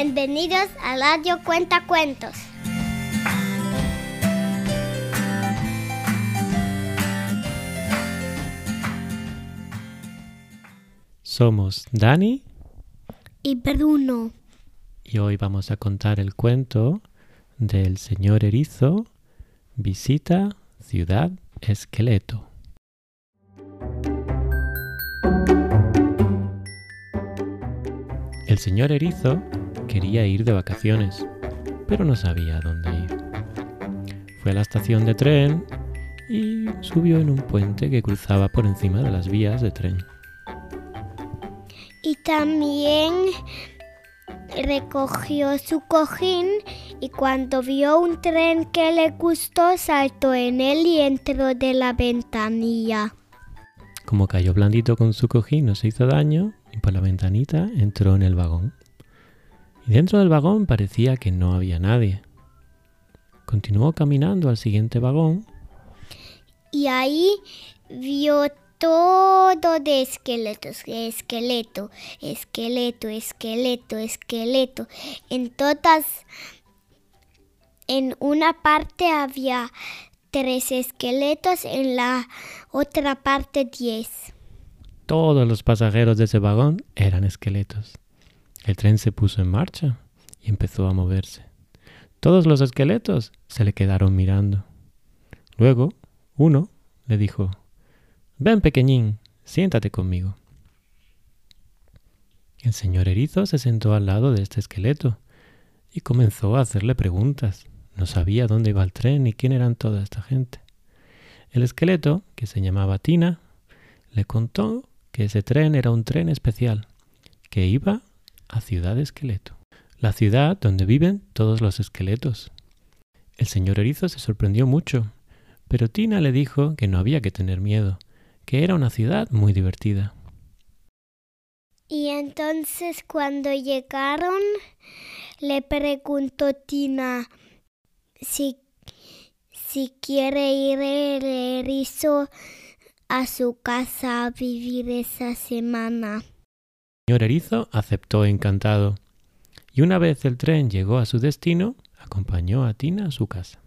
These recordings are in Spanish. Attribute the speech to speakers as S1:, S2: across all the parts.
S1: Bienvenidos a Radio Cuenta Cuentos.
S2: Somos Dani
S1: Y Bruno.
S2: y hoy vamos a contar el cuento del señor erizo visita ciudad esqueleto. El señor erizo quería ir de vacaciones, pero no sabía a dónde ir. Fue a la estación de tren y subió en un puente que cruzaba por encima de las vías de tren.
S1: Y también recogió su cojín y cuando vio un tren que le gustó saltó en él y entró de la ventanilla.
S2: Como cayó blandito con su cojín, no se hizo daño y por la ventanita entró en el vagón. Y dentro del vagón parecía que no había nadie. Continuó caminando al siguiente vagón
S1: Y ahí vio todo de esqueletos, esqueleto, esqueleto, esqueleto, esqueleto. En todas, en una parte había tres esqueletos, en la otra parte diez.
S2: Todos los pasajeros de ese vagón eran esqueletos. El tren se puso en marcha y empezó a moverse. Todos los esqueletos se le quedaron mirando. Luego, uno le dijo, Ven, pequeñín, siéntate conmigo. El señor erizo se sentó al lado de este esqueleto y comenzó a hacerle preguntas. No sabía dónde iba el tren ni quién eran toda esta gente. El esqueleto, que se llamaba Tina, le contó que ese tren era un tren especial, que iba a Ciudad Esqueleto, la ciudad donde viven todos los esqueletos. El señor erizo se sorprendió mucho, pero Tina le dijo que no había que tener miedo, que era una ciudad muy divertida.
S1: Y entonces cuando llegaron, le preguntó Tina si, si quiere ir el erizo a su casa a vivir esa semana.
S2: Señor erizo aceptó encantado, y una vez el tren llegó a su destino, acompañó a Tina a su casa.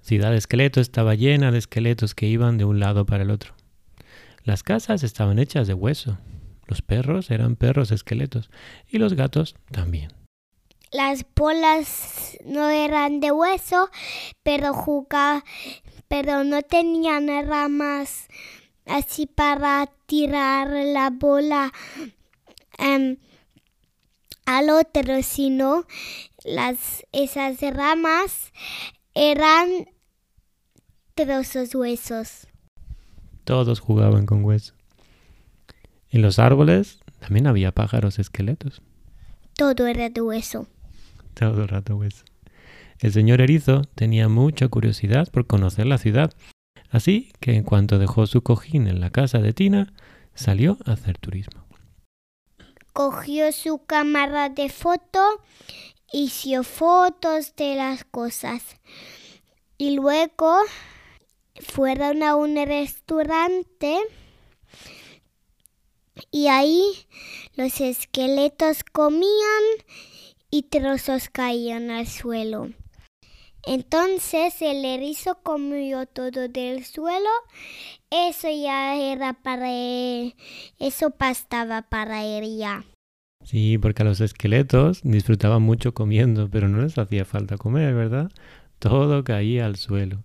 S2: Ciudad Esqueleto estaba llena de esqueletos que iban de un lado para el otro. Las casas estaban hechas de hueso. Los perros eran perros esqueletos y los gatos también.
S1: Las bolas no eran de hueso, pero jugaba, pero no tenían ramas así para tirar la bola em, al otro, sino las esas ramas eran trozos huesos.
S2: Todos jugaban con hueso. En los árboles también había pájaros esqueletos.
S1: Todo era de hueso.
S2: Todo el rato hueso. El señor erizo tenía mucha curiosidad por conocer la ciudad, así que en cuanto dejó su cojín en la casa de Tina, salió a hacer turismo.
S1: Cogió su cámara de foto, hizo fotos de las cosas y luego fueron a un restaurante y ahí los esqueletos comían y trozos caían al suelo. Entonces el erizo comió todo del suelo. Eso ya era para él. Eso bastaba para él ya.
S2: Sí, porque a los esqueletos disfrutaban mucho comiendo, pero no les hacía falta comer, ¿verdad? Todo caía al suelo.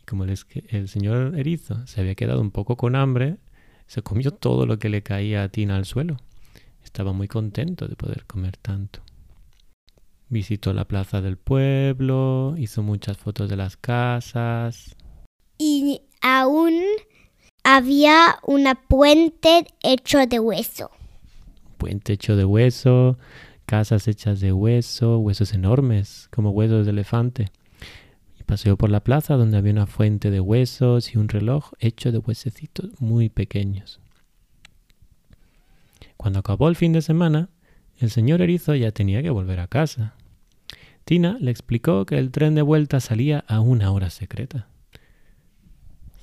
S2: Y como el, el señor erizo se había quedado un poco con hambre, se comió todo lo que le caía a Tina al suelo. Estaba muy contento de poder comer tanto. Visitó la plaza del pueblo, hizo muchas fotos de las casas.
S1: Y aún había una puente hecho de hueso.
S2: puente hecho de hueso, casas hechas de hueso, huesos enormes, como huesos de elefante. Y paseó por la plaza donde había una fuente de huesos y un reloj hecho de huesecitos muy pequeños. Cuando acabó el fin de semana, el señor erizo ya tenía que volver a casa. Tina le explicó que el tren de vuelta salía a una hora secreta.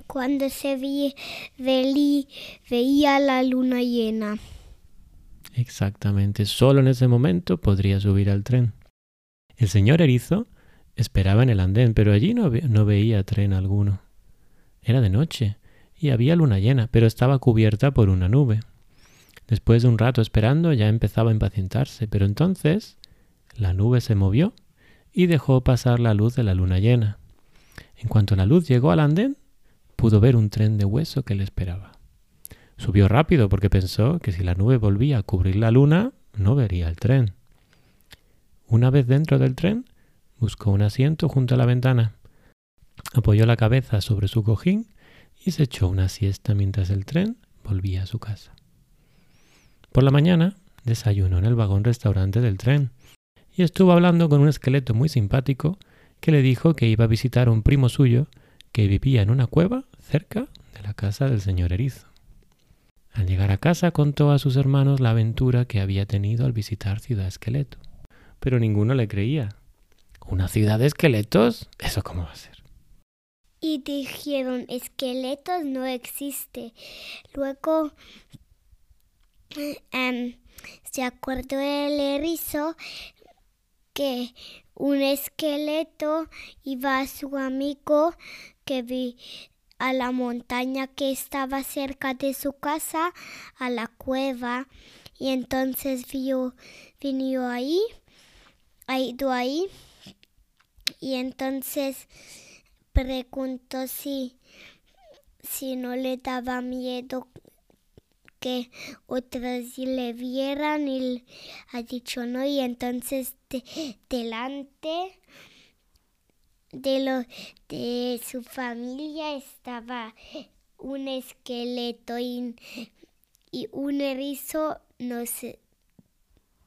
S1: Cuando se veía la luna llena.
S2: Exactamente, solo en ese momento podría subir al tren. El señor erizo esperaba en el andén, pero allí no, no veía tren alguno. Era de noche y había luna llena, pero estaba cubierta por una nube. Después de un rato esperando ya empezaba a impacientarse, pero entonces la nube se movió y dejó pasar la luz de la luna llena. En cuanto la luz llegó al andén, pudo ver un tren de hueso que le esperaba. Subió rápido porque pensó que si la nube volvía a cubrir la luna, no vería el tren. Una vez dentro del tren, buscó un asiento junto a la ventana, apoyó la cabeza sobre su cojín y se echó una siesta mientras el tren volvía a su casa. Por la mañana desayunó en el vagón restaurante del tren y estuvo hablando con un esqueleto muy simpático que le dijo que iba a visitar a un primo suyo que vivía en una cueva cerca de la casa del señor Erizo. Al llegar a casa contó a sus hermanos la aventura que había tenido al visitar Ciudad Esqueleto. Pero ninguno le creía. ¿Una ciudad de esqueletos? ¿Eso cómo va a ser?
S1: Y dijeron, esqueletos no existe. Luego Em, se acordó el erizo que un esqueleto iba a su amigo que vi a la montaña que estaba cerca de su casa, a la cueva, y entonces vio, vino ahí, ha ido ahí, y entonces preguntó si, si no le daba miedo que otras le vieran y ha dicho no y entonces delante de lo de su familia estaba un esqueleto y, un erizo no sé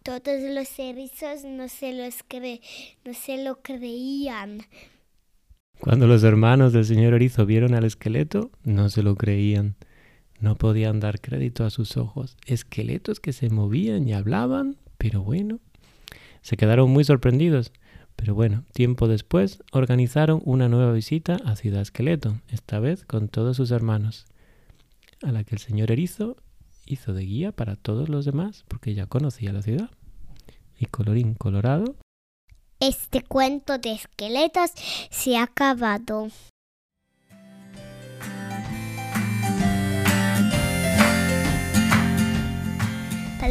S1: todos los erizos no se los cre, no se lo creían.
S2: Cuando los hermanos del señor erizo vieron al esqueleto no se lo creían no podían dar crédito a sus ojos. Esqueletos que se movían y hablaban, pero bueno, se quedaron muy sorprendidos. Pero bueno, tiempo después organizaron una nueva visita a Ciudad Esqueleto, esta vez con todos sus hermanos, a la que el señor Erizo hizo de guía para todos los demás, porque ya conocía la ciudad. Y colorín colorado.
S1: Este cuento de esqueletos se ha acabado.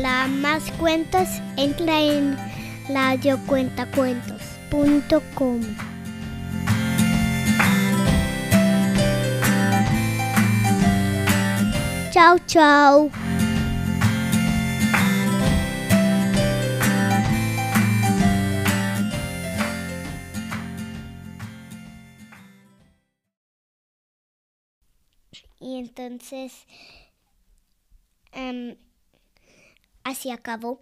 S1: Para más cuentos, entra en radiocuentacuentos.com. Chao, chao. Y entonces... Um, Así acabó.